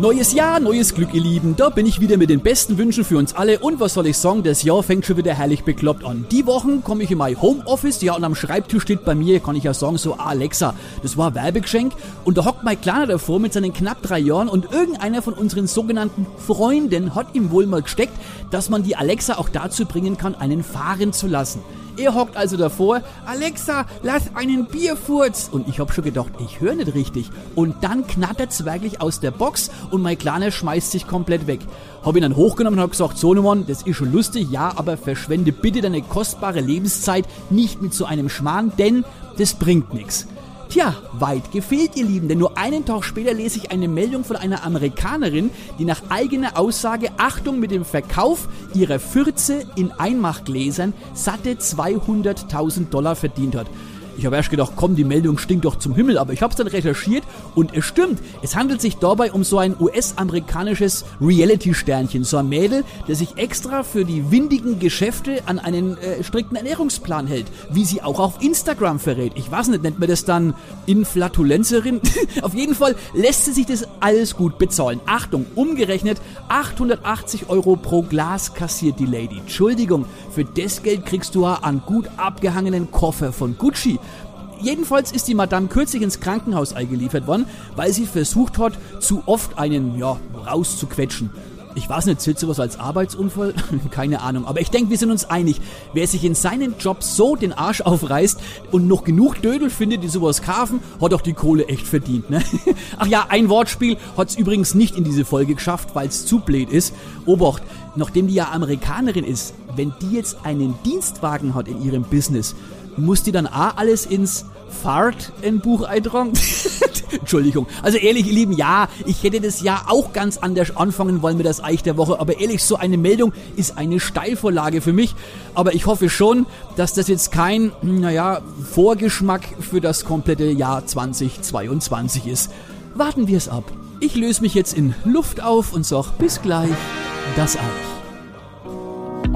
Neues Jahr, neues Glück, ihr Lieben. Da bin ich wieder mit den besten Wünschen für uns alle. Und was soll ich sagen, das Jahr fängt schon wieder herrlich bekloppt an. Die Wochen komme ich in mein Homeoffice, ja, und am Schreibtisch steht bei mir, kann ich ja sagen, so Alexa. Das war Werbegeschenk. Und da hockt mein Kleiner davor mit seinen knapp drei Jahren und irgendeiner von unseren sogenannten Freunden hat ihm wohl mal gesteckt, dass man die Alexa auch dazu bringen kann, einen fahren zu lassen. Er hockt also davor, Alexa, lass einen Bierfurz. Und ich hab schon gedacht, ich höre nicht richtig. Und dann knattert's wirklich aus der Box und mein Kleiner schmeißt sich komplett weg. Hab ihn dann hochgenommen und hab gesagt, Sohnemann, das ist schon lustig, ja, aber verschwende bitte deine kostbare Lebenszeit nicht mit so einem Schmarrn, denn das bringt nichts. Tja, weit gefehlt, ihr Lieben, denn nur einen Tag später lese ich eine Meldung von einer Amerikanerin, die nach eigener Aussage Achtung mit dem Verkauf ihrer Fürze in Einmachgläsern satte 200.000 Dollar verdient hat. Ich habe erst gedacht, komm, die Meldung stinkt doch zum Himmel, aber ich habe es dann recherchiert und es stimmt. Es handelt sich dabei um so ein US-amerikanisches Reality-Sternchen, so ein Mädel, der sich extra für die windigen Geschäfte an einen äh, strikten Ernährungsplan hält, wie sie auch auf Instagram verrät. Ich weiß nicht, nennt man das dann Inflatulenzerin? auf jeden Fall lässt sie sich das alles gut bezahlen. Achtung, umgerechnet 880 Euro pro Glas kassiert die Lady. Entschuldigung, für das Geld kriegst du einen gut abgehangenen Koffer von Gucci. Jedenfalls ist die Madame kürzlich ins Krankenhaus eingeliefert worden, weil sie versucht hat, zu oft einen, ja, rauszuquetschen. Ich weiß nicht, zählt sowas als Arbeitsunfall? Keine Ahnung. Aber ich denke, wir sind uns einig. Wer sich in seinen Job so den Arsch aufreißt und noch genug Dödel findet, die sowas kaufen, hat doch die Kohle echt verdient, ne? Ach ja, ein Wortspiel hat's übrigens nicht in diese Folge geschafft, weil es zu blöd ist. Obacht, nachdem die ja Amerikanerin ist, wenn die jetzt einen Dienstwagen hat in ihrem Business, muss die dann auch alles ins Fahrt in Buch eintragen? Entschuldigung. Also ehrlich, ihr Lieben, ja, ich hätte das ja auch ganz anders anfangen wollen mit das Eich der Woche, aber ehrlich, so eine Meldung ist eine Steilvorlage für mich. Aber ich hoffe schon, dass das jetzt kein, naja, Vorgeschmack für das komplette Jahr 2022 ist. Warten wir es ab. Ich löse mich jetzt in Luft auf und sag bis gleich, das Eich.